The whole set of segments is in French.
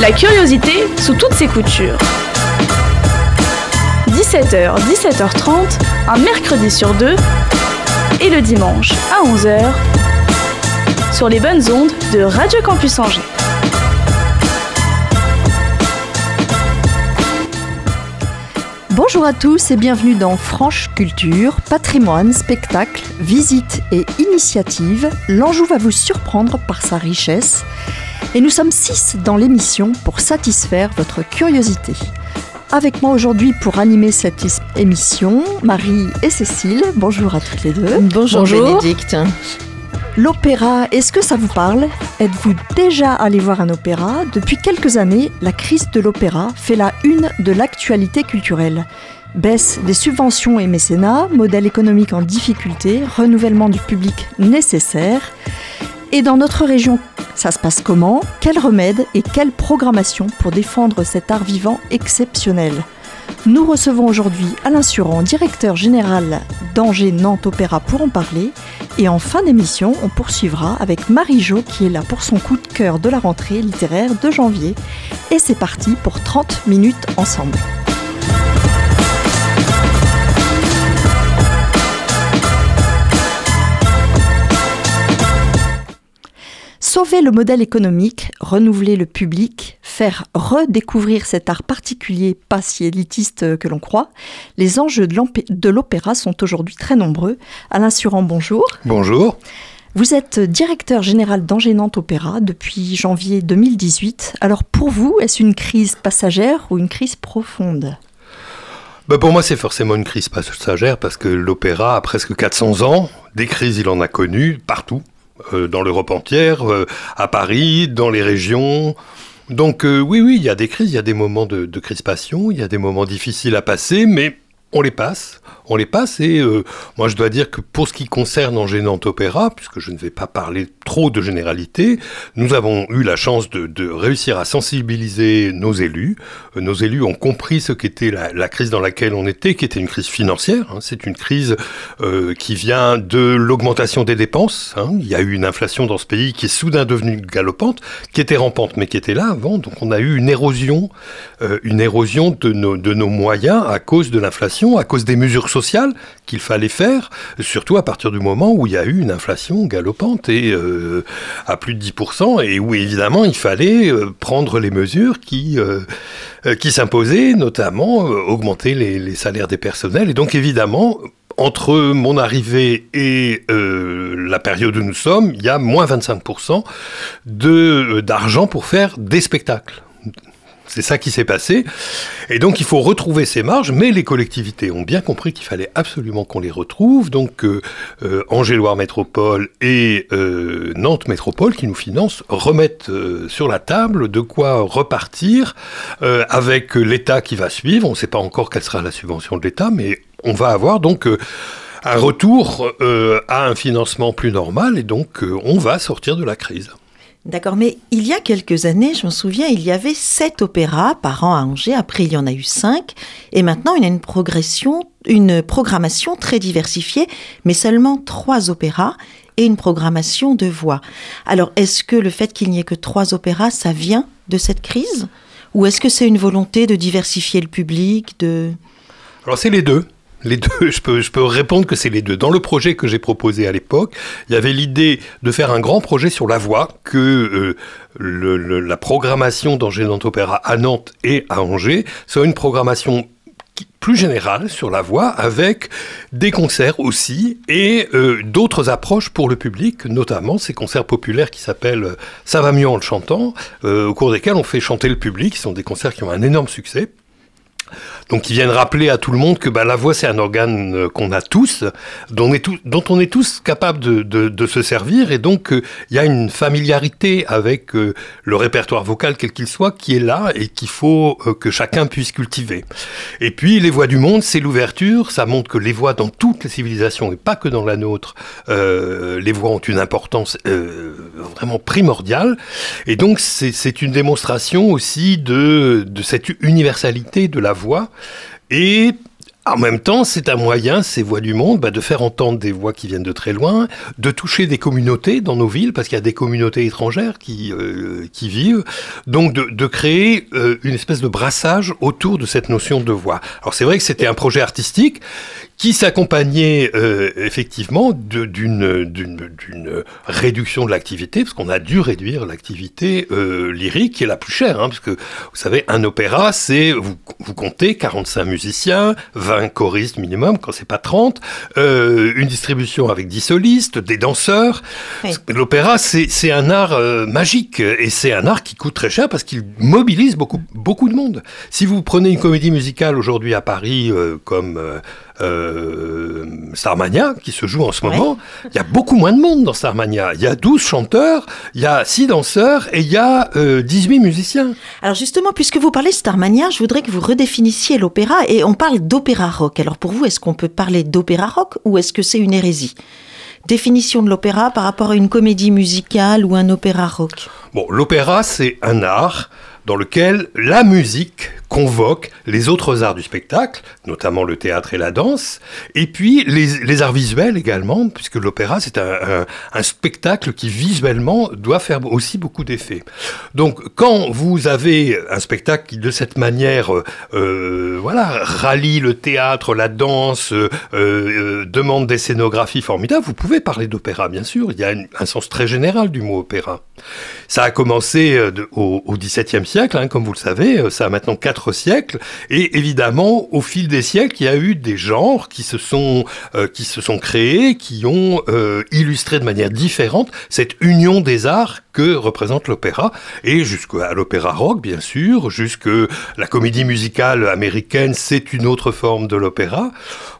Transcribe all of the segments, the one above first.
La curiosité sous toutes ses coutures. 17h, 17h30, un mercredi sur deux, et le dimanche à 11h, sur les bonnes ondes de Radio Campus Angers. Bonjour à tous et bienvenue dans Franche Culture, patrimoine, spectacle, visite et initiative. L'Anjou va vous surprendre par sa richesse et nous sommes six dans l'émission pour satisfaire votre curiosité. Avec moi aujourd'hui pour animer cette émission, Marie et Cécile. Bonjour à toutes les deux. Bonjour, Bénédicte. L'opéra, est-ce que ça vous parle? Êtes-vous déjà allé voir un opéra? Depuis quelques années, la crise de l'opéra fait la une de l'actualité culturelle. Baisse des subventions et mécénats, modèle économique en difficulté, renouvellement du public nécessaire. Et dans notre région, ça se passe comment? Quels remèdes et quelle programmation pour défendre cet art vivant exceptionnel? Nous recevons aujourd'hui Alain Suran, directeur général d'Angers Nantes Opéra pour en parler. Et en fin d'émission, on poursuivra avec Marie Jo qui est là pour son coup de cœur de la rentrée littéraire de janvier. Et c'est parti pour 30 minutes ensemble. Sauver le modèle économique, renouveler le public, faire redécouvrir cet art particulier, pas si élitiste que l'on croit, les enjeux de l'opéra sont aujourd'hui très nombreux. Alain Suran, bonjour. Bonjour. Vous êtes directeur général d'Angers Nantes Opéra depuis janvier 2018. Alors pour vous, est-ce une crise passagère ou une crise profonde? Bah pour moi, c'est forcément une crise passagère parce que l'opéra a presque 400 ans. Des crises, il en a connues partout. Euh, dans l'Europe entière, euh, à Paris, dans les régions. Donc euh, oui, oui, il y a des crises, il y a des moments de, de crispation, il y a des moments difficiles à passer, mais on les passe on les passe. Et euh, moi, je dois dire que pour ce qui concerne en opéra, puisque je ne vais pas parler trop de généralité, nous avons eu la chance de, réussir à sensibiliser nos élus. Euh, nos élus ont compris ce qu'était la, crise dans laquelle on était, qui était une crise financière. Hein. C'est une crise euh, qui vient de l'augmentation des dépenses. Hein. Il y a eu une inflation dans ce pays qui est soudain devenue galopante, qui était rampante, mais qui était là avant. Donc on a eu une érosion, une érosion de nos, de nos moyens à cause de l'inflation, à cause des mesures sociales qu'il fallait faire, surtout à partir du moment où il y a eu une inflation galopante et euh, à plus de 10%, et où évidemment il fallait euh, prendre les mesures qui, euh, qui s'imposaient, notamment augmenter les, salaires des personnels. Et donc évidemment, entre mon arrivée et la période où nous sommes, il y a moins 25% d'argent pour faire des spectacles. C'est ça qui s'est passé. Et donc il faut retrouver ces marges, mais les collectivités ont bien compris qu'il fallait absolument qu'on les retrouve. Donc euh, euh Angers-Loire Métropole et euh, Nantes Métropole qui nous financent remettent euh, sur la table de quoi repartir avec l'État qui va suivre. On ne sait pas encore quelle sera la subvention de l'État, mais on va avoir donc un retour à un financement plus normal et donc on va sortir de la crise. D'accord, mais il y a quelques années, je me souviens, il y avait sept opéras par an à Angers. Après, il y en a eu cinq, et maintenant, il y a une progression, une programmation très diversifiée, mais seulement trois opéras et une programmation de voix. Alors, est-ce que le fait qu'il n'y ait que trois opéras, ça vient de cette crise, ou est-ce que c'est une volonté de diversifier le public, de Alors, c'est les deux. Les deux, je peux, répondre que c'est les deux. Dans le projet que j'ai proposé à l'époque, il y avait l'idée de faire un grand projet sur la voix, que euh, la programmation d'Angers Nantes à Nantes et à Angers soit une programmation plus générale sur la voix, avec des concerts aussi et euh, d'autres approches pour le public, notamment ces concerts populaires qui s'appellent Ça va mieux en le chantant, euh, au cours desquels on fait chanter le public, ce sont des concerts qui ont un énorme succès. Donc ils viennent rappeler à tout le monde que bah, la voix c'est un organe euh, qu'on a tous, dont on est, tous capables de, se servir, et donc euh, il y a une familiarité avec euh, le répertoire vocal quel qu'il soit qui est là et qu'il faut que chacun puisse cultiver. Et puis les voix du monde, c'est l'ouverture, ça montre que les voix dans toutes les civilisations et pas que dans la nôtre, les voix ont une importance vraiment primordiale, et donc c'est une démonstration aussi de, de cette universalité de la voix et En même temps, c'est un moyen, ces voix du monde, bah, de faire entendre des voix qui viennent de très loin, de toucher des communautés dans nos villes, parce qu'il y a des communautés étrangères qui, euh, qui vivent, donc de, créer euh, une espèce de brassage autour de cette notion de voix. Alors c'est vrai que c'était un projet artistique qui s'accompagnait euh, effectivement d'une réduction de l'activité, parce qu'on a dû réduire l'activité euh, lyrique qui est la plus chère, hein, parce que vous savez, un opéra, c'est, vous, vous, comptez 45 musiciens, 20 choristes minimum, quand c'est pas 30, euh, une distribution avec 10 solistes, des danseurs. L'opéra, c'est un art euh, magique, et c'est un art qui coûte très cher parce qu'il mobilise beaucoup, beaucoup de monde. Si vous prenez une comédie musicale aujourd'hui à Paris, euh, comme euh, Starmania, qui se joue en ce moment, il y a beaucoup moins de monde dans Starmania. Il y a 12 chanteurs, il y a 6 danseurs et il y a 18 euh, musiciens. Alors justement, puisque vous parlez Starmania, je voudrais que vous redéfinissiez l'opéra et on parle d'opéra rock. Alors pour vous, est-ce qu'on peut parler d'opéra rock ou est-ce que c'est une hérésie? Définition de l'opéra par rapport à une comédie musicale ou un opéra rock? Bon, l'opéra, c'est un art dans lequel la musique convoque les autres arts du spectacle, notamment le théâtre et la danse, et puis les, arts visuels également, puisque l'opéra c'est un, spectacle qui visuellement doit faire aussi beaucoup d'effets. Donc quand vous avez un spectacle qui de cette manière, euh, voilà, rallie le théâtre, la danse, euh, euh, demande des scénographies formidables, vous pouvez parler d'opéra bien sûr. Il y a un sens très général du mot opéra. Ça a commencé au, XVIIe siècle, hein, comme vous le savez, ça a maintenant quatre siècles. Et évidemment, au fil des siècles, il y a eu des genres qui se sont, euh, qui se sont créés, qui ont euh, illustré de manière différente cette union des arts que représente l'opéra. Et jusqu'à l'opéra rock, bien sûr, jusque la comédie musicale américaine, c'est une autre forme de l'opéra.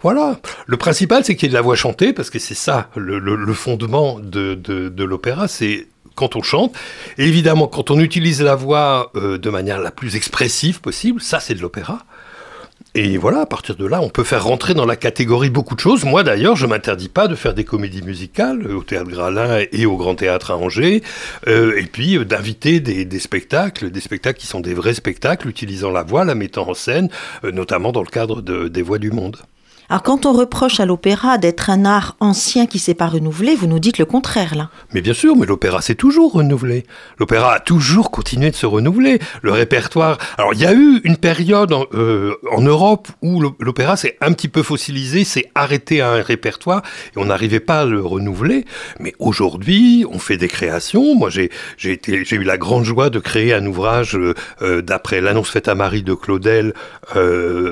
Voilà. Le principal, c'est qu'il y ait de la voix chantée, parce que c'est ça le, fondement de, de, de l'opéra, c'est quand on chante. Évidemment, quand on utilise la voix euh, de manière la plus expressive possible, ça c'est de l'opéra. Et voilà, à partir de là, on peut faire rentrer dans la catégorie beaucoup de choses. Moi d'ailleurs, je m'interdis pas de faire des comédies musicales au Théâtre Gralin et au Grand Théâtre à Angers, euh, et puis euh, d'inviter des, spectacles, des spectacles qui sont des vrais spectacles, utilisant la voix, la mettant en scène, notamment dans le cadre des Voix du Monde. Alors quand on reproche à l'opéra d'être un art ancien qui s'est pas renouvelé, vous nous dites le contraire là. Mais bien sûr, mais l'opéra s'est toujours renouvelé. L'opéra a toujours continué de se renouveler. Le répertoire. Alors il y a eu une période en, euh, Europe où l'opéra s'est un petit peu fossilisé, s'est arrêté à un répertoire et on n'arrivait pas à le renouveler. Mais aujourd'hui, on fait des créations. Moi, j'ai eu la grande joie de créer un ouvrage euh, euh d'après l'annonce faite à Marie de Claudel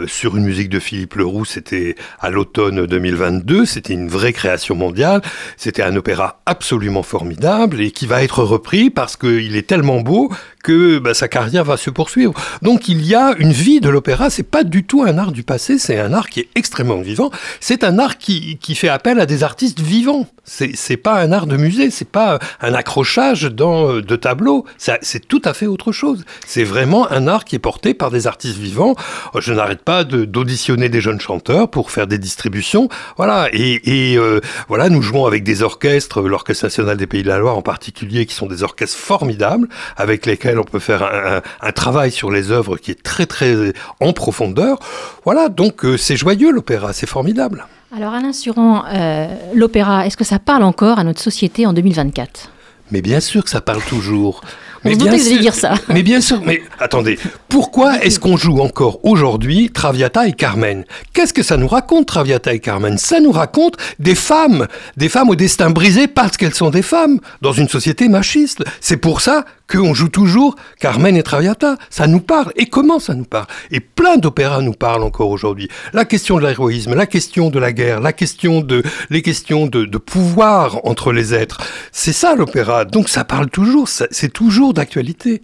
sur une musique de Philippe Leroux. C'était à l'automne 2022. C'était une vraie création mondiale. C'était un opéra absolument formidable et qui va être repris parce qu'il est tellement beau que bah, sa carrière va se poursuivre. Donc il y a une vie de l'opéra. C'est pas du tout un art du passé. C'est un art qui est extrêmement vivant. C'est un art qui, qui fait appel à des artistes vivants. C'est pas un art de musée. C'est pas un accrochage dans euh, de tableaux. C'est tout à fait autre chose. C'est vraiment un art qui est porté par des artistes vivants. Je n'arrête pas d'auditionner des jeunes chanteurs pour faire des distributions. Voilà. Et, et euh, voilà, nous jouons avec des orchestres, l'Orchestre national des Pays de la Loire en particulier, qui sont des orchestres formidables, avec lesquels on peut faire un, un, travail sur les œuvres qui est très très en profondeur. Voilà, donc euh, c'est joyeux l'opéra, c'est formidable. Alors Alain Suran, euh, l'opéra, est-ce que ça parle encore à notre société en 2024 Mais bien sûr que ça parle toujours. Mais que dire ça. Mais bien sûr, mais attendez, pourquoi est-ce qu'on joue encore aujourd'hui Traviata et Carmen? Qu'est-ce que ça nous raconte, Traviata et Carmen? Ça nous raconte des femmes, des femmes au destin brisé parce qu'elles sont des femmes, dans une société machiste. C'est pour ça qu'on joue toujours Carmen et Traviata. Ça nous parle. Et comment ça nous parle? Et plein d'opéras nous parlent encore aujourd'hui. La question de l'héroïsme, la question de la guerre, la question de, les questions de, de pouvoir entre les êtres. C'est ça l'opéra. Donc ça parle toujours. C'est toujours d'actualité.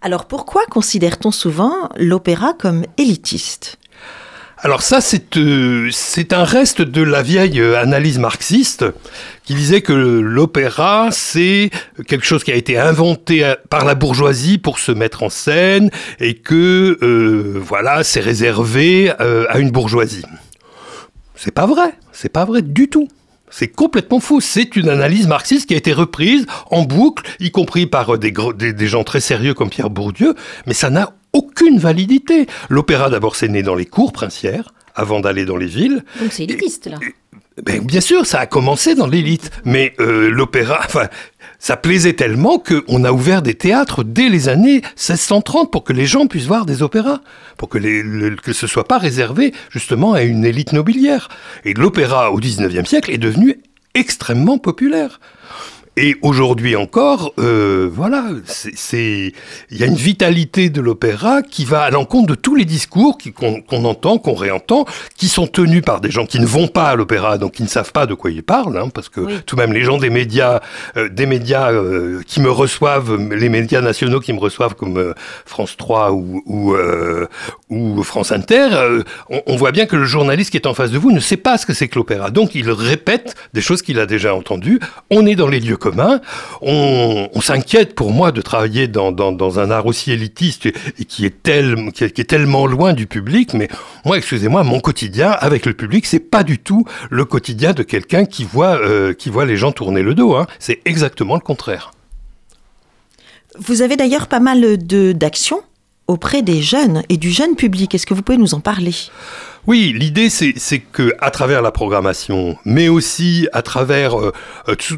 Alors pourquoi considère-t-on souvent l'opéra comme élitiste? Alors ça, euh, c'est un reste de la vieille euh, analyse marxiste qui disait que l'opéra, c'est quelque chose qui a été inventé euh, par la bourgeoisie pour se mettre en scène et que, voilà, c'est réservé à une bourgeoisie. C'est pas vrai, c'est pas vrai du tout. C'est complètement faux. C'est une analyse marxiste qui a été reprise en boucle, y compris par des, des, gens très sérieux comme Pierre Bourdieu, mais ça n'a aucune validité. L'opéra, d'abord, c'est né dans les cours princières, avant d'aller dans les villes. Donc c'est élitiste là. Ben, bien sûr, ça a commencé dans l'élite, mais euh, l'opéra, enfin, ça plaisait tellement qu'on a ouvert des théâtres dès les années 1630 pour que les gens puissent voir des opéras, pour que, les, le, que ce soit pas réservé justement à une élite nobiliaire. Et l'opéra au 19e siècle est devenu extrêmement populaire. Et aujourd'hui encore, euh, voilà, c'est il y a une vitalité de l'opéra qui va à l'encontre de tous les discours qu'on entend, qu'on réentend, qui sont tenus par des gens qui ne vont pas à l'opéra, donc qui ne savent pas de quoi ils parlent, hein, parce que oui. tout de même les gens des médias, euh, des médias euh, qui me reçoivent, les médias nationaux qui me reçoivent comme France 3 ou ou, ou France Inter, on, on, voit bien que le journaliste qui est en face de vous ne sait pas ce que c'est que l'opéra, donc il répète des choses qu'il a déjà entendues. On est dans les lieux On, s'inquiète pour moi de travailler dans, un art aussi élitiste et qui est, tel, qui est, tellement loin du public. Mais moi, excusez-moi, mon quotidien avec le public, c'est pas du tout le quotidien de quelqu'un qui voit euh, qui voit les gens tourner le dos. Hein. C'est exactement le contraire. Vous avez d'ailleurs pas mal d'actions auprès des jeunes et du jeune public. Est-ce que vous pouvez nous en parler? Oui, l'idée c'est que à travers la programmation, mais aussi à travers euh,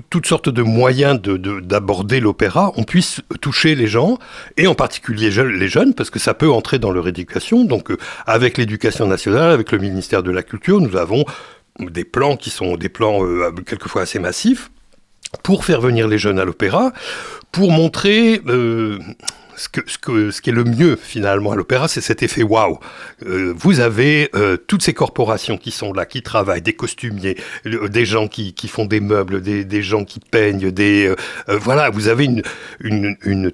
toutes sortes de moyens d'aborder de, de, l'opéra, on puisse toucher les gens et en particulier les jeunes parce que ça peut entrer dans leur éducation. Donc euh, avec l'éducation nationale, avec le ministère de la Culture, nous avons des plans qui sont des plans euh, quelquefois assez massifs pour faire venir les jeunes à l'opéra, pour montrer euh, ce, que, ce, qui est le mieux finalement à l'opéra, c'est cet effet waouh. Euh, vous avez euh, toutes ces corporations qui sont là, qui travaillent, des costumiers, des gens qui, font des meubles, des, gens qui peignent, euh, voilà, vous avez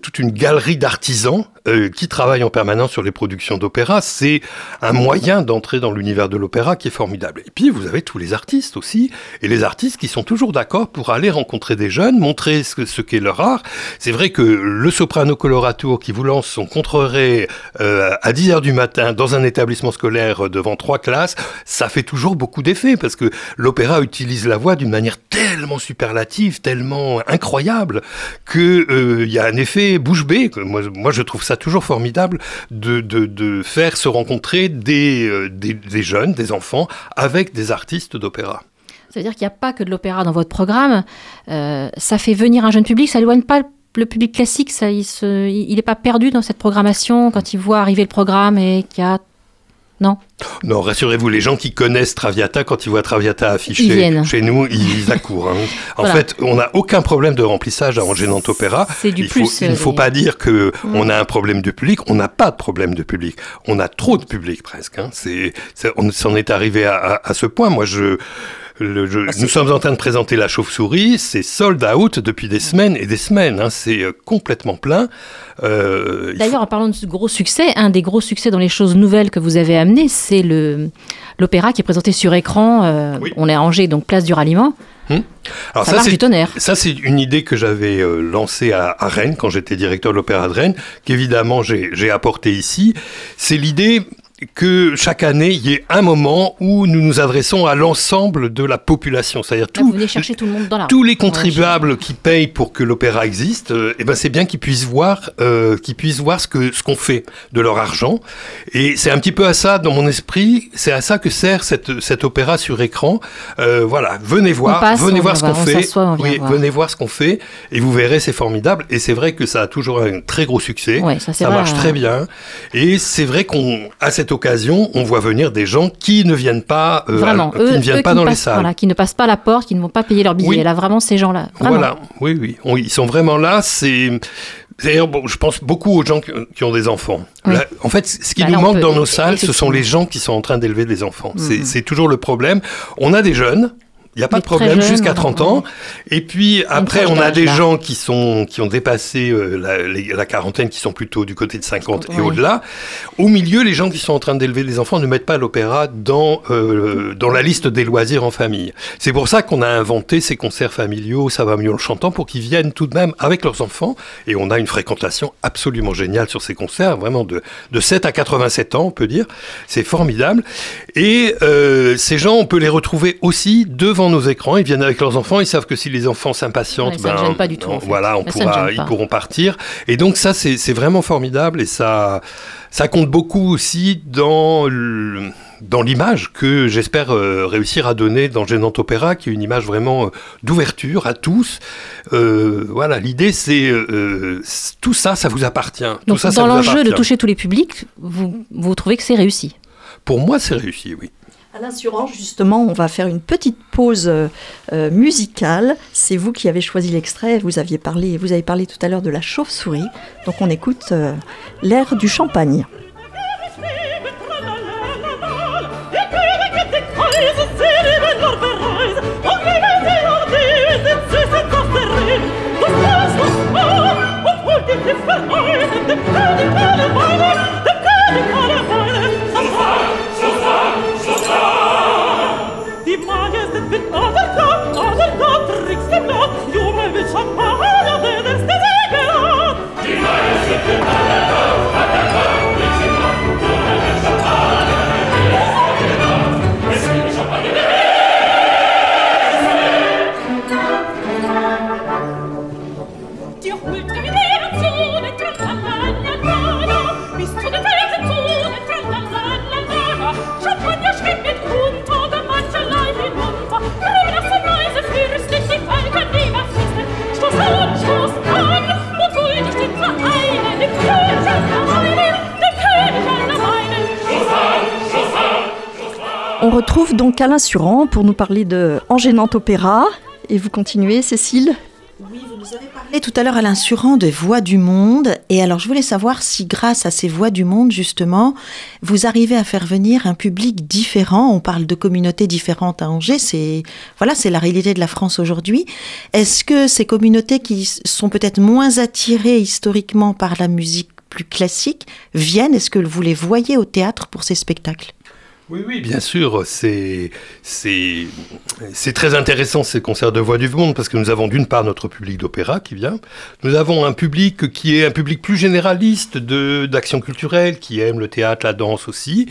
toute une galerie d'artisans qui travaillent en permanence sur les productions d'opéra. C'est un moyen d'entrer dans l'univers de l'opéra qui est formidable. Et puis vous avez tous les artistes aussi, et les artistes qui sont toujours d'accord pour aller rencontrer des jeunes, montrer ce qu'est leur art. C'est vrai que le soprano colorato qui vous lance son contreré euh, à 10 heures du matin dans un établissement scolaire devant trois classes, ça fait toujours beaucoup d'effet parce que l'opéra utilise la voix d'une manière tellement superlative, tellement incroyable que il euh, y a un effet bouche bée. Moi, moi, je trouve ça toujours formidable de, de, de faire se rencontrer des, euh, des, jeunes, des enfants avec des artistes d'opéra. C'est-à-dire qu'il n'y a pas que de l'opéra dans votre programme. Euh, ça fait venir un jeune public, ça éloigne pas le public classique, ça, il n'est il pas perdu dans cette programmation quand il voit arriver le programme et qu'il y a non? Non, rassurez-vous, les gens qui connaissent Traviata, quand ils voient Traviata affiché chez nous, ils accourent. Hein. En voilà. fait, on n'a aucun problème de remplissage à Angers Opéra. C'est du il plus. Faut, il ne faut pas dire qu'on mmh. a un problème de public. On n'a pas de problème de public. On a trop de public presque. Hein. C'est, on s'en est arrivé à, à, à, ce point. Moi, je. Le, je, ah, nous sommes en train de présenter la chauve-souris, c'est sold out depuis des semaines et des semaines, hein, c'est complètement plein. Euh, D'ailleurs, faut... en parlant de gros succès, un des gros succès dans les choses nouvelles que vous avez amené, c'est l'opéra qui est présenté sur écran. Euh, oui. On est à Angers, donc place du ralliement. Hum. Alors ça, ça du tonnerre. Ça, c'est une idée que j'avais euh, lancée à, à, Rennes quand j'étais directeur de l'Opéra de Rennes, qu'évidemment j'ai apporté ici. C'est l'idée que chaque année, il y ait un moment où nous nous adressons à l'ensemble de la population. C'est-à-dire tout, tout le monde dans la tous les contribuables ouais, qui payent pour que l'opéra existe, euh, et ben c'est bien qu'ils puissent voir, euh, qu'ils puissent voir ce que ce qu'on fait de leur argent. Et c'est un petit peu à ça, dans mon esprit, c'est à ça que sert cette, cet opéra sur écran. Euh, voilà, venez voir, passe, venez voir ce qu'on fait. Oui, voir. venez voir ce qu'on fait, et vous verrez, c'est formidable. Et c'est vrai que ça a toujours un très gros succès. Ouais, ça, ça vrai, marche hein. très bien. Et c'est vrai qu'on à cette occasion, on voit venir des gens qui ne viennent pas, euh, vraiment, à, eux, qui ne viennent pas dans passent, les salles. Voilà, qui ne passent pas la porte, qui ne vont pas payer leur billet. Oui. Là, vraiment, ces gens-là. Voilà, oui, oui. On, ils sont vraiment là. C'est. D'ailleurs, bon, je pense beaucoup aux gens qui, ont des enfants. Oui. Là, en fait, ce qui Bah, nous manque peut- dans nos salles, ce sont les gens qui sont en train d'élever des enfants. C'est- Mhm. C'est toujours le problème. On a des jeunes. Il n'y a pas de problème jusqu'à ouais. 30 ans. Et puis après, on a des là. gens qui sont qui ont dépassé euh, la, les- la quarantaine, qui sont plutôt du côté de 50 et au-delà. Au milieu, les gens qui sont en train d'élever des enfants ne mettent pas l'opéra dans euh, dans la liste des loisirs en famille. C'est pour ça qu'on a inventé ces concerts familiaux, ça va mieux en chantant, pour qu'ils viennent tout de même avec leurs enfants. Et on a une fréquentation absolument géniale sur ces concerts, vraiment de, de 7 à 87 ans, on peut dire. C'est formidable. Et euh, ces gens, on peut les retrouver aussi devant nos écrans. Ils viennent avec leurs enfants, ils savent que si les enfants s'impatientent, Ouais, ça ne ben, gêne pas du tout, en fait. voilà, on pourra, ils pourront partir. Et donc ça, c'est vraiment formidable et ça, ça compte beaucoup aussi dans le, dans l'image que j'espère réussir à donner dans Gênant Opéra, qui est une image vraiment d'ouverture à tous. voilà, l'idée c'est tout ça, ça vous appartient. Donc, ça, dans l'enjeu de toucher tous les publics, vous, vous trouvez que c'est réussi Pour moi, c'est réussi, oui. Surange, justement, on va faire une petite pause euh, musicale. C'est vous qui avez choisi l'extrait. Vous aviez parlé, vous avez parlé tout à l'heure de la chauve-souris. Donc on écoute euh, l'air du champagne. retrouve donc Alain Suran pour nous parler de Engénante Opéra. Et vous continuez, Cécile? Oui, vous nous avez parlé tout à l'heure, Alain Suran, de Voix du Monde. Et alors, je voulais savoir si, grâce à ces Voix du Monde, justement, vous arrivez à faire venir un public différent. On parle de communautés différentes à Angers. C'est voilà, c'est la réalité de la France aujourd'hui. Est-ce que ces communautés qui sont peut-être moins attirées historiquement par la musique plus classique viennent? Est-ce que vous les voyez au théâtre pour ces spectacles? Oui, oui, bien sûr. C'est, très intéressant ces concerts de voix du monde parce que nous avons d'une part notre public d'opéra qui vient. Nous avons un public qui est un public plus généraliste d'action culturelle, qui aime le théâtre, la danse aussi.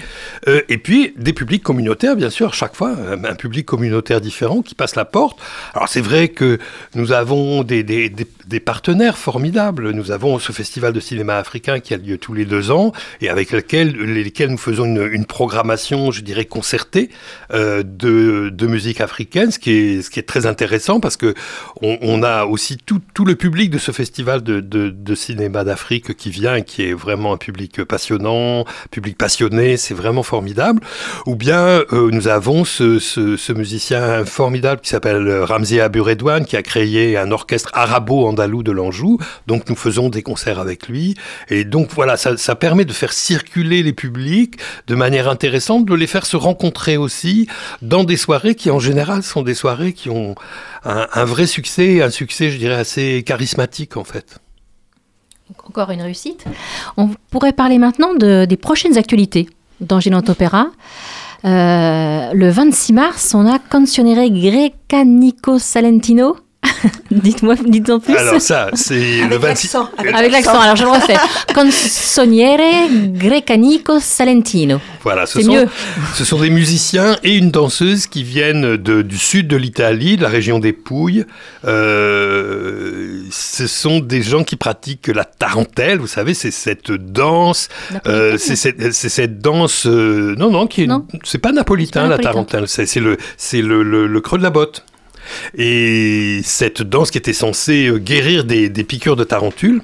Euh, et puis des publics communautaires, bien sûr, chaque fois, un, public communautaire différent qui passe la porte. Alors c'est vrai que nous avons des, des, des, partenaires formidables. Nous avons ce festival de cinéma africain qui a lieu tous les deux ans et avec lequel, lesquels nous faisons une programmation je dirais, concertée euh, de, de, musique africaine, ce qui, est, ce qui est très intéressant parce que on, a aussi tout, tout, le public de ce festival de, de, cinéma d'Afrique qui vient et qui est vraiment un public passionnant, public passionné, c'est vraiment formidable. Ou bien euh, nous avons ce, ce, musicien formidable qui s'appelle Ramzi Aburedouane qui a créé un orchestre arabo-andalou de l'Anjou. Donc nous faisons des concerts avec lui. Et donc voilà, ça permet de faire circuler les publics de manière intéressante, de les faire se rencontrer aussi dans des soirées qui en général sont des soirées qui ont un, vrai succès, un succès je dirais assez charismatique en fait. Encore une réussite. On pourrait parler maintenant de, des prochaines actualités dans Gênant Opéra. Euh, le 26 mars, on a Cancionere Greca Nico Salentino Dites-moi, dites-en plus. Alors ça, c'est le 26... Avec l'accent, alors je le refais. Consoniere Grecanico Salentino. Voilà, ce sont, mieux. ce sont des musiciens et une danseuse qui viennent de, du sud de l'Italie, de la région des Pouilles. Euh, ce sont des gens qui pratiquent la tarentelle, vous savez, c'est cette danse... Euh, c'est cette, cette, danse... Euh, non, non, qui est, c'est pas napolitain, pas la tarentelle, c'est le, le, le, le creux de la botte. Et cette danse qui était censée euh, guérir des, des piqûres de tarentule,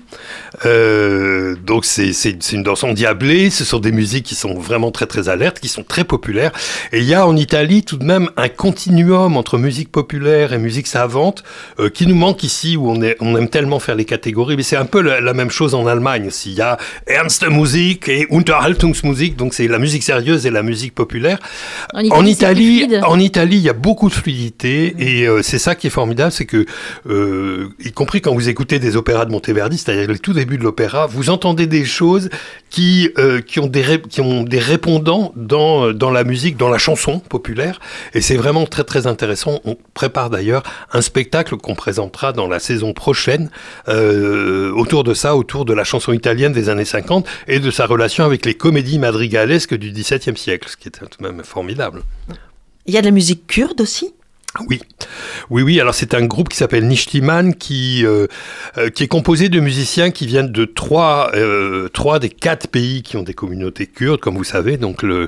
euh, donc c'est une danse endiablée, ce sont des musiques qui sont vraiment très très alertes, qui sont très populaires. Et il y a en Italie tout de même un continuum entre musique populaire et musique savante euh, qui nous manque ici où on, est, on aime tellement faire les catégories. Mais c'est un peu la, même chose en Allemagne aussi. Il y a Ernste Musik et Unterhaltungsmusik, donc c'est la musique sérieuse et la musique populaire. En Italie, en Italie, il y a beaucoup de fluidité et euh, c'est ça qui est formidable, c'est que, euh, y compris quand vous écoutez des opéras de Monteverdi, c'est-à-dire le tout début de l'opéra, vous entendez des choses qui, euh, qui, ont, des qui ont des répondants dans, dans la musique, dans la chanson populaire, et c'est vraiment très très intéressant. On prépare d'ailleurs un spectacle qu'on présentera dans la saison prochaine autour de ça, autour de la chanson italienne des années 50 et de sa relation avec les comédies madrigalesques du XVIIe siècle, ce qui est tout de même formidable. Il y a de la musique kurde aussi? Oui, oui, oui. Alors c'est un groupe qui s'appelle Nishtiman, qui euh, euh, qui est composé de musiciens qui viennent de trois euh, trois des quatre pays qui ont des communautés kurdes, comme vous savez. Donc il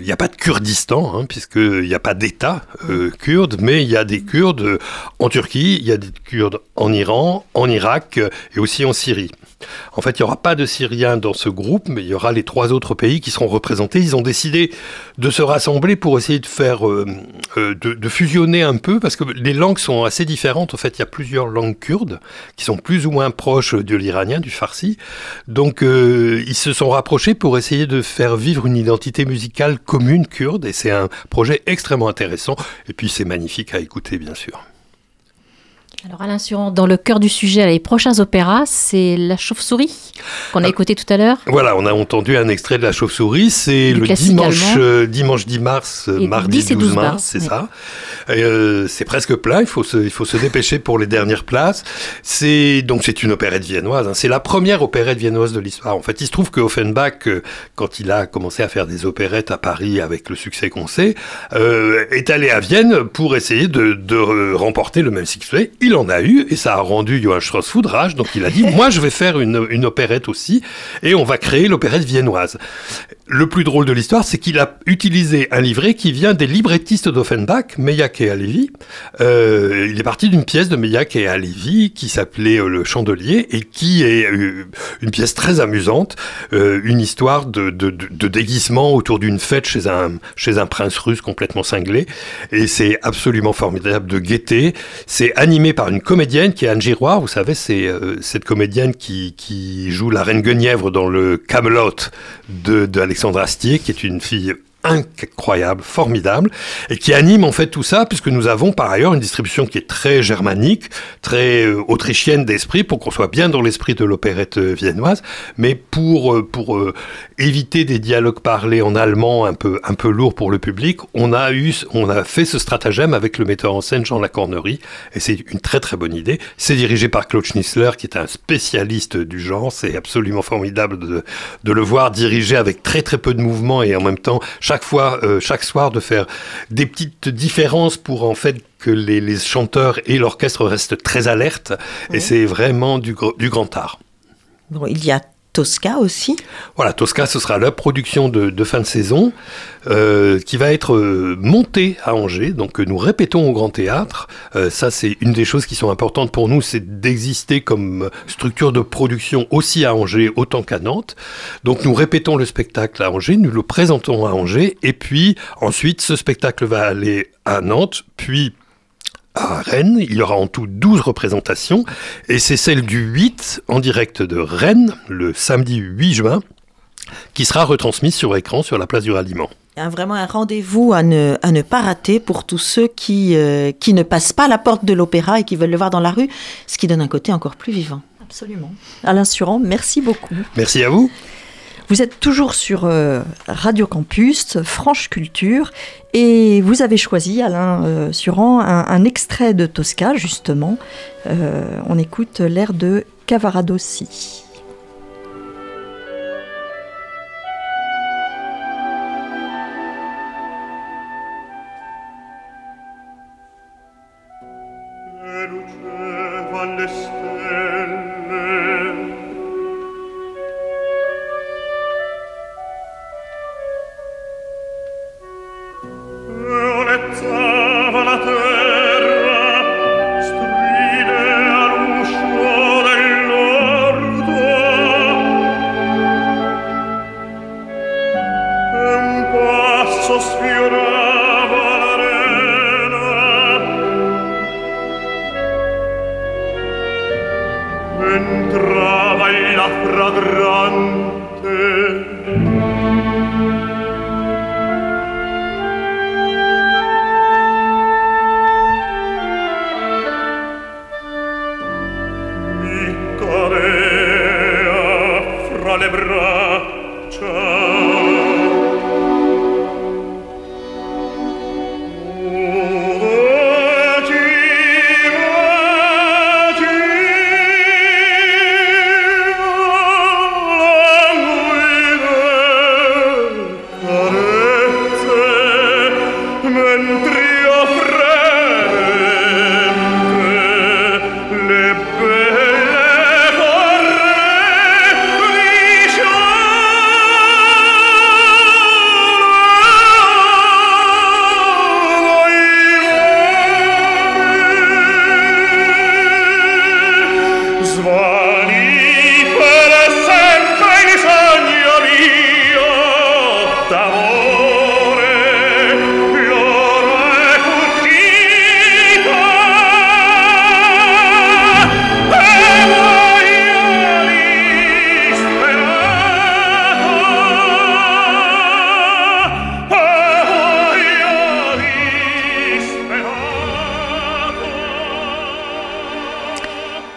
n'y a pas de Kurdistan, hein, puisqu'il n'y a pas d'État kurde, mais il y a des Kurdes en Turquie, il y a des Kurdes en Iran, en Irak et aussi en Syrie. En fait, il n'y aura pas de Syriens dans ce groupe, mais il y aura les trois autres pays qui seront représentés. Ils ont décidé de se rassembler pour essayer de faire, euh, euh, de, fusionner un peu, parce que les langues sont assez différentes. En fait, il y a plusieurs langues kurdes qui sont plus ou moins proches de l'iranien, du farsi. Donc, euh, ils se sont rapprochés pour essayer de faire vivre une identité musicale commune kurde, et c'est un projet extrêmement intéressant. Et puis, c'est magnifique à écouter, bien sûr. Alors Alain Suran, dans le cœur du sujet, les prochains opéras, c'est La Chauve-souris, qu'on a ah. écouté tout à l'heure. Voilà, on a entendu un extrait de La Chauve-souris, c'est le dimanche, euh, dimanche 10 mars, euh, mardi 12, mars, c'est ça. Euh, c'est presque plein, il faut, se, il faut se dépêcher pour les dernières places. C'est Donc c'est une opérette viennoise, hein. c'est la première opérette viennoise de l'histoire. En fait, il se trouve que Offenbach, quand il a commencé à faire des opérettes à Paris avec le succès qu'on sait, est allé à Vienne pour essayer de, de remporter le même succès. Il en a eu et ça a rendu Johann Strauss foudrage. Donc il a dit Moi, je vais faire une, une opérette aussi et on va créer l'opérette viennoise. Le plus drôle de l'histoire, c'est qu'il a utilisé un livret qui vient des librettistes d'Offenbach, Meilhac et Alevi. Euh, il est parti d'une pièce de Meilhac et Alevi qui s'appelait euh, Le Chandelier et qui est euh, une pièce très amusante, euh, une histoire de, de, de déguisement autour d'une fête chez un, chez un prince russe complètement cinglé. Et c'est absolument formidable de gaieté. C'est animé par une comédienne qui est Anne Giroir. Vous savez, c'est cette comédienne qui, qui joue la reine Guenièvre dans le Camelot de, de Alexandre Astier, qui est une fille incroyable, formidable, et qui anime en fait tout ça, puisque nous avons par ailleurs une distribution qui est très germanique, très euh, autrichienne d'esprit, pour qu'on soit bien dans l'esprit de l'opérette euh, viennoise, mais pour, euh, pour éviter des dialogues parlés en allemand un peu, un peu lourds pour le public, on a, eu, on a fait ce stratagème avec le metteur en scène Jean Lacornerie, et c'est une très très bonne idée. C'est dirigé par Claude Schnitzler, qui est un spécialiste du genre, c'est absolument formidable de, de le voir diriger avec très très peu de mouvements et en même temps chaque chaque fois, euh, chaque soir, de faire des petites différences pour en fait que les, chanteurs et l'orchestre restent très alertes. Et c'est vraiment du, du grand art. Bon, il y a Tosca aussi. Voilà, Tosca, ce sera la production de, fin de saison euh, qui va être euh, montée à Angers. Donc nous répétons au Grand Théâtre. Euh, ça, c'est une des choses qui sont importantes pour nous, c'est d'exister comme structure de production aussi à Angers autant qu'à Nantes. Donc nous répétons le spectacle à Angers, nous le présentons à Angers, et puis ensuite ce spectacle va aller à Nantes, puis à Rennes. Il y aura en tout 12 représentations et c'est celle du 8 en direct de Rennes, le samedi 8 juin, qui sera retransmise sur écran sur la place du ralliement. vraiment un rendez-vous à ne, à ne pas rater pour tous ceux qui, euh, qui ne passent pas la porte de l'opéra et qui veulent le voir dans la rue, ce qui donne un côté encore plus vivant. Absolument. Alain Suran, merci beaucoup. Merci à vous. Vous êtes toujours sur euh, Radio Campus, Franche Culture, et vous avez choisi, Alain euh, Suran, un, extrait de Tosca, justement. Euh, on écoute l'air de Cavaradossi.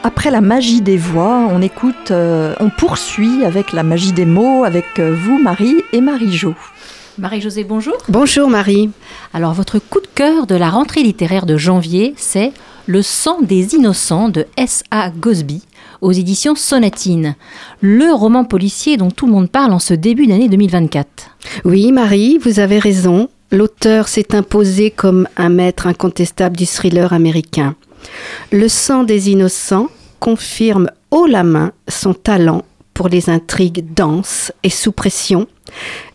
Après la magie des voix, on écoute, euh, on poursuit avec la magie des mots avec euh, vous, Marie et Marie-Jo. Marie-Josée, bonjour. Bonjour Marie. Alors, votre coup de cœur de la rentrée littéraire de janvier, c'est Le sang des innocents de S.A. Gosby aux éditions Sonatine, le roman policier dont tout le monde parle en ce début d'année 2024. Oui Marie, vous avez raison. L'auteur s'est imposé comme un maître incontestable du thriller américain. Le sang des innocents confirme haut la main son talent pour les intrigues denses et sous pression,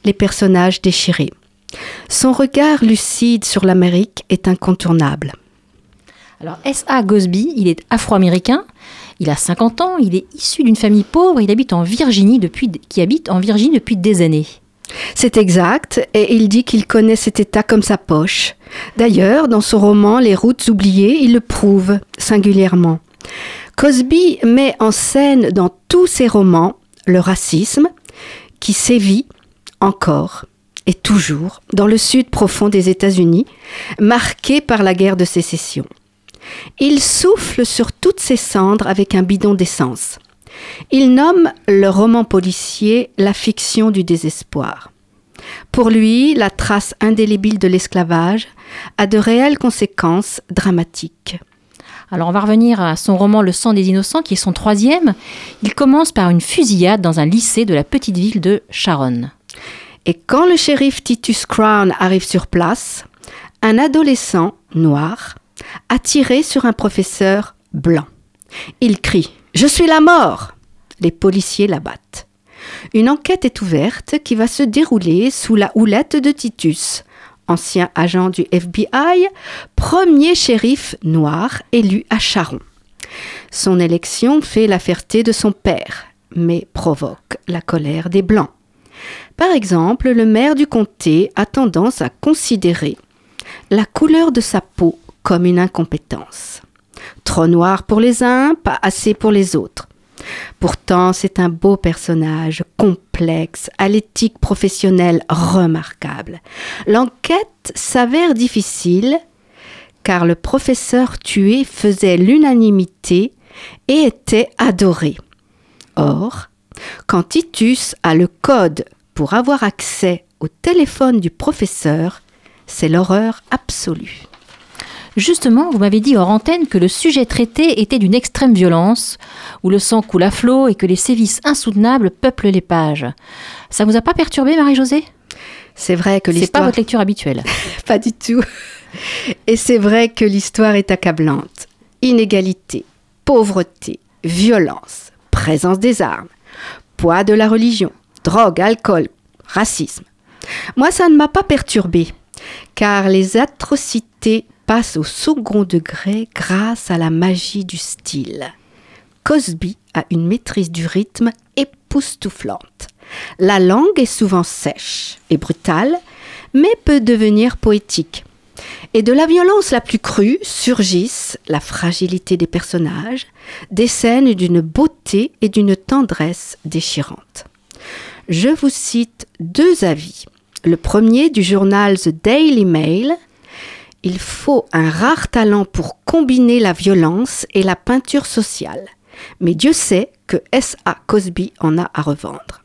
les personnages déchirés. Son regard lucide sur l'Amérique est incontournable. Alors S.A. Gosby, il est afro-américain, il a 50 ans, il est issu d'une famille pauvre, il habite en Virginie depuis, qui habite en Virginie depuis des années. C'est exact, et il dit qu'il connaît cet état comme sa poche. D'ailleurs, dans son roman Les routes oubliées, il le prouve singulièrement. Cosby met en scène dans tous ses romans le racisme qui sévit encore et toujours dans le sud profond des États-Unis, marqué par la guerre de sécession. Il souffle sur toutes ses cendres avec un bidon d'essence. Il nomme le roman policier la fiction du désespoir. Pour lui, la trace indélébile de l'esclavage a de réelles conséquences dramatiques. Alors on va revenir à son roman Le sang des innocents, qui est son troisième. Il commence par une fusillade dans un lycée de la petite ville de Sharon. Et quand le shérif Titus Crown arrive sur place, un adolescent noir a tiré sur un professeur blanc. Il crie ⁇ Je suis la mort !⁇ Les policiers l'abattent. Une enquête est ouverte qui va se dérouler sous la houlette de Titus, ancien agent du FBI, premier shérif noir élu à Charon. Son élection fait la fierté de son père, mais provoque la colère des Blancs. Par exemple, le maire du comté a tendance à considérer la couleur de sa peau comme une incompétence. Trop noir pour les uns, pas assez pour les autres. Pourtant, c'est un beau personnage, complexe, à l'éthique professionnelle remarquable. L'enquête s'avère difficile car le professeur tué faisait l'unanimité et était adoré. Or, quand Titus a le code pour avoir accès au téléphone du professeur, c'est l'horreur absolue. Justement, vous m'avez dit hors antenne que le sujet traité était d'une extrême violence, où le sang coule à flot et que les sévices insoutenables peuplent les pages. Ça vous a pas perturbé, Marie-Josée? C'est vrai que C'est l'histoire... pas votre lecture habituelle. Pas du tout. Et c'est vrai que l'histoire est accablante. Inégalité, pauvreté, violence, présence des armes, poids de la religion, drogue, alcool, racisme. Moi, ça ne m'a pas perturbé, car les atrocités passent au second degré grâce à la magie du style. Cosby a une maîtrise du rythme époustouflante. La langue est souvent sèche et brutale, mais peut devenir poétique. Et de la violence la plus crue surgissent la fragilité des personnages, des scènes d'une beauté et d'une tendresse déchirantes. Je vous cite deux avis. Le premier du journal The Daily Mail. Il faut un rare talent pour combiner la violence et la peinture sociale. Mais Dieu sait que S.A. Cosby en a à revendre.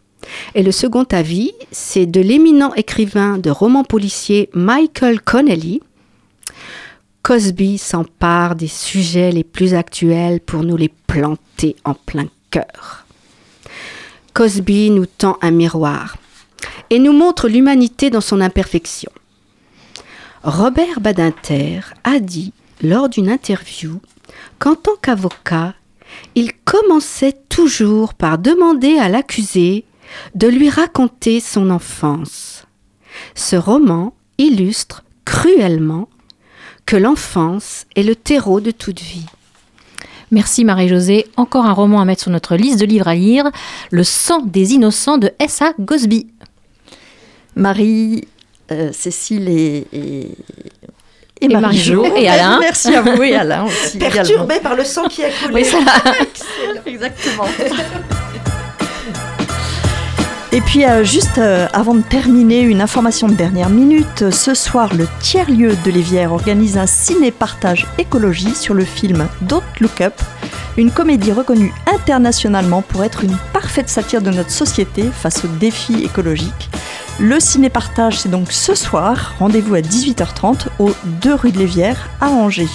Et le second avis, c'est de l'éminent écrivain de romans policiers Michael Connelly. Cosby s'empare des sujets les plus actuels pour nous les planter en plein cœur. Cosby nous tend un miroir et nous montre l'humanité dans son imperfection. Robert Badinter a dit lors d'une interview qu'en tant qu'avocat, il commençait toujours par demander à l'accusé de lui raconter son enfance. Ce roman illustre cruellement que l'enfance est le terreau de toute vie. Merci Marie-Josée. Encore un roman à mettre sur notre liste de livres à lire Le sang des innocents de S.A. Gosby. Marie, euh, Cécile et, et, Et Marie-Jo et Alain. Merci à vous et Alain aussi. également. Perturbé par le sang qui a coulé. Oui, ça- Exactement. Et puis euh, juste euh, avant de terminer, une information de dernière minute. Ce soir, le tiers-lieu de l'Évière organise un ciné-partage écologie sur le film Don't Look Up, une comédie reconnue internationalement pour être une parfaite satire de notre société face aux défis écologiques. Le ciné-partage, c'est donc ce soir. Rendez-vous à 18h30 au 2 rue de l'Évière à Angers.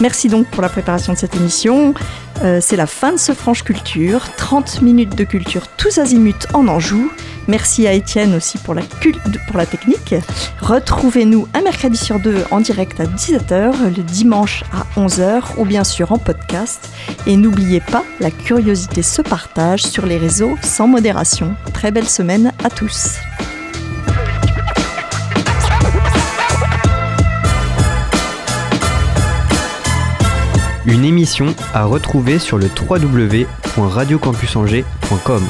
Merci donc pour la préparation de cette émission. Euh, c'est la fin de ce Franche Culture. 30 minutes de culture tous azimuts en Anjou. Merci à Étienne aussi pour la, pour la technique. Retrouvez-nous un mercredi sur deux en direct à 17h, le dimanche à 11h ou bien sûr en podcast. Et n'oubliez pas, la curiosité se partage sur les réseaux sans modération. Très belle semaine à tous. Une émission à retrouver sur le www.radiocampusangers.com.